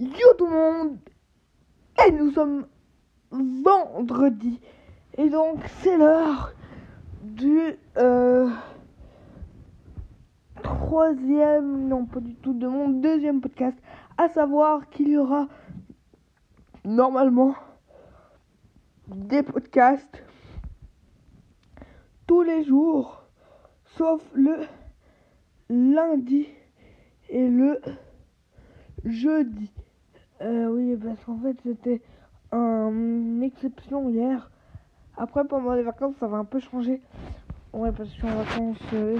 Yo tout le monde Et nous sommes vendredi. Et donc c'est l'heure du euh, troisième, non pas du tout, de mon deuxième podcast. À savoir qu'il y aura normalement des podcasts tous les jours, sauf le lundi et le jeudi. Euh, oui, parce qu'en fait, c'était une exception hier. Après, pendant les vacances, ça va un peu changer. Ouais, parce que je suis en vacances. Euh,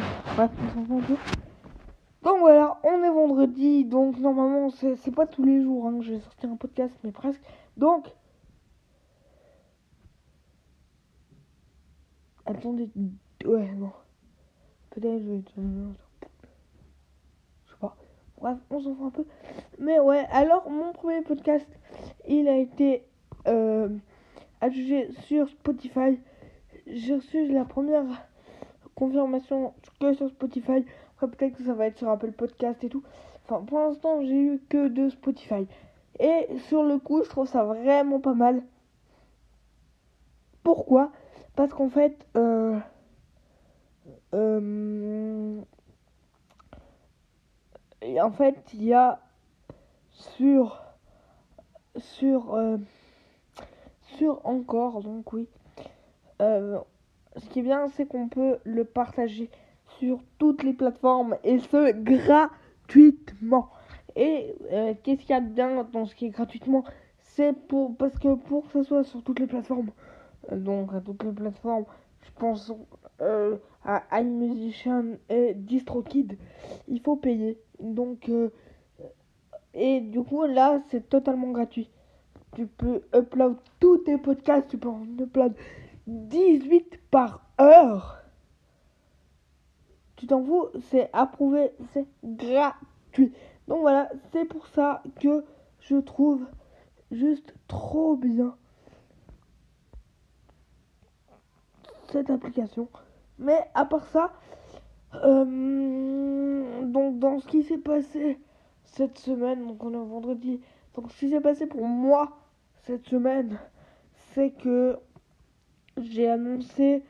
Donc voilà, on est vendredi. Donc normalement, c'est pas tous les jours hein, que je vais sortir un podcast, mais presque. Donc. Attendez. Ouais, non. Peut-être je vais. Bref, on s'en fout un peu. Mais ouais, alors mon premier podcast, il a été euh, adjugé sur Spotify. J'ai reçu la première confirmation que sur Spotify. Après, peut-être que ça va être sur Apple Podcast et tout. Enfin, pour l'instant, j'ai eu que de Spotify. Et sur le coup, je trouve ça vraiment pas mal. Pourquoi? Parce qu'en fait, euh, euh, et en fait, il y a sur sur euh, sur encore donc oui. Euh, ce qui est bien, c'est qu'on peut le partager sur toutes les plateformes et ce gratuitement. Et euh, qu'est-ce qu'il y a de bien dans ce qui est gratuitement? C'est pour parce que pour que ce soit sur toutes les plateformes, donc à toutes les plateformes, pense à iMusician et DistroKid, il faut payer. Donc, euh, et du coup, là, c'est totalement gratuit. Tu peux upload tous tes podcasts, tu peux en upload 18 par heure. Tu t'en fous, c'est approuvé, c'est gratuit. Donc voilà, c'est pour ça que je trouve juste trop bien cette application. Mais à part ça, euh, donc dans ce qui s'est passé cette semaine, donc on est vendredi, donc ce qui s'est passé pour moi cette semaine, c'est que j'ai annoncé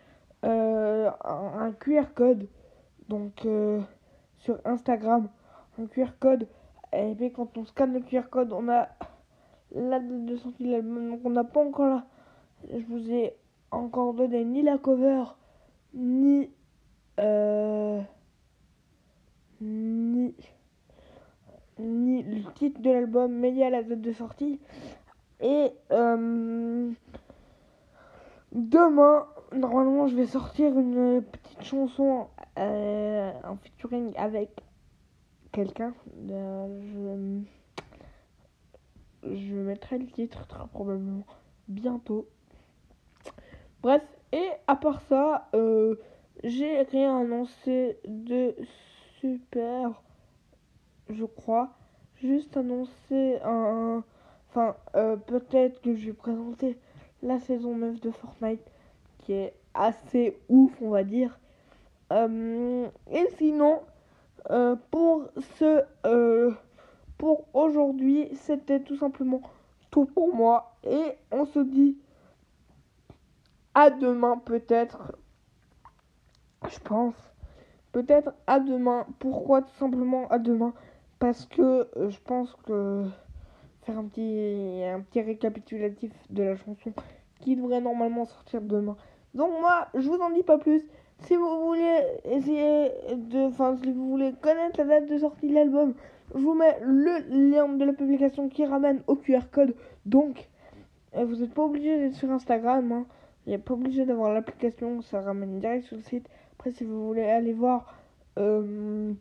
euh, un, QR code, donc euh, sur Instagram, un QR code, et puis quand on scanne le QR code, on a la date de sortie de l'album, donc on n'a pas encore là, je vous ai encore donné ni la cover, ni euh, ni, ni le titre de l'album, mais il y a la date de sortie. Et euh, demain, normalement, je vais sortir une petite chanson euh, en featuring avec quelqu'un. je mettrai le titre très probablement bientôt. Bref, et à part ça, euh, j'ai rien annoncé de super, je crois. Juste annoncé un... Enfin, euh, peut-être que je vais présenter la saison 9 de Fortnite, qui est assez ouf, on va dire. Euh, et sinon, pour ce... pour aujourd'hui, c'était tout simplement tout pour moi. Et on se dit à demain peut-être je pense. Peut-être à demain. Pourquoi tout simplement à demain? Parce que euh, je pense que faire un petit, un petit récapitulatif de la chanson qui devrait normalement sortir demain. Donc moi, je vous en dis pas plus. Si vous voulez essayer de, enfin si vous voulez connaître la date de sortie de l'album, je vous mets le lien de la publication qui ramène au QR code. Donc, euh, vous n'êtes pas obligé d'être sur Instagram. Hein. Il n'est pas obligé d'avoir l'application, ça ramène direct sur le site. Après, si vous voulez aller voir, euh,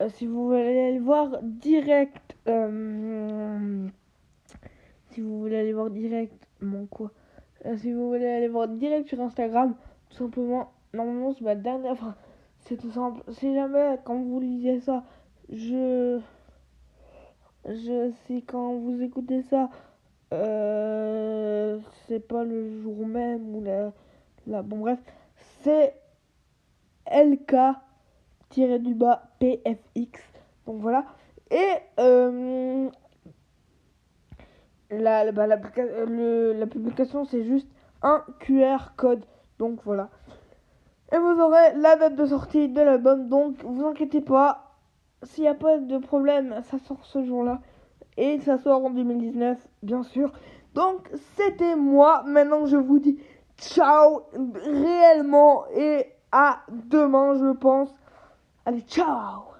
euh, si vous voulez aller voir direct, euh, si vous voulez aller voir direct, mon quoi, si vous voulez aller voir direct sur Instagram, tout simplement, normalement c'est ma dernière, enfin, c'est tout simple. Si jamais quand vous lisez ça, je, je, si quand vous écoutez ça, c'est pas le jour même ou la, la bon bref, c'est LK-du-bas PFX. Donc voilà. Et euh, la, bah, la, le- la publication, c'est juste un QR code. Donc voilà. Et vous aurez la date de sortie de l'album. Donc vous inquiétez pas. S'il n'y a pas de problème, ça sort ce jour-là. Et ça sort en 2019, bien sûr. Donc c'était moi. Maintenant je vous dis ciao réellement. Et à demain, je pense. Allez, ciao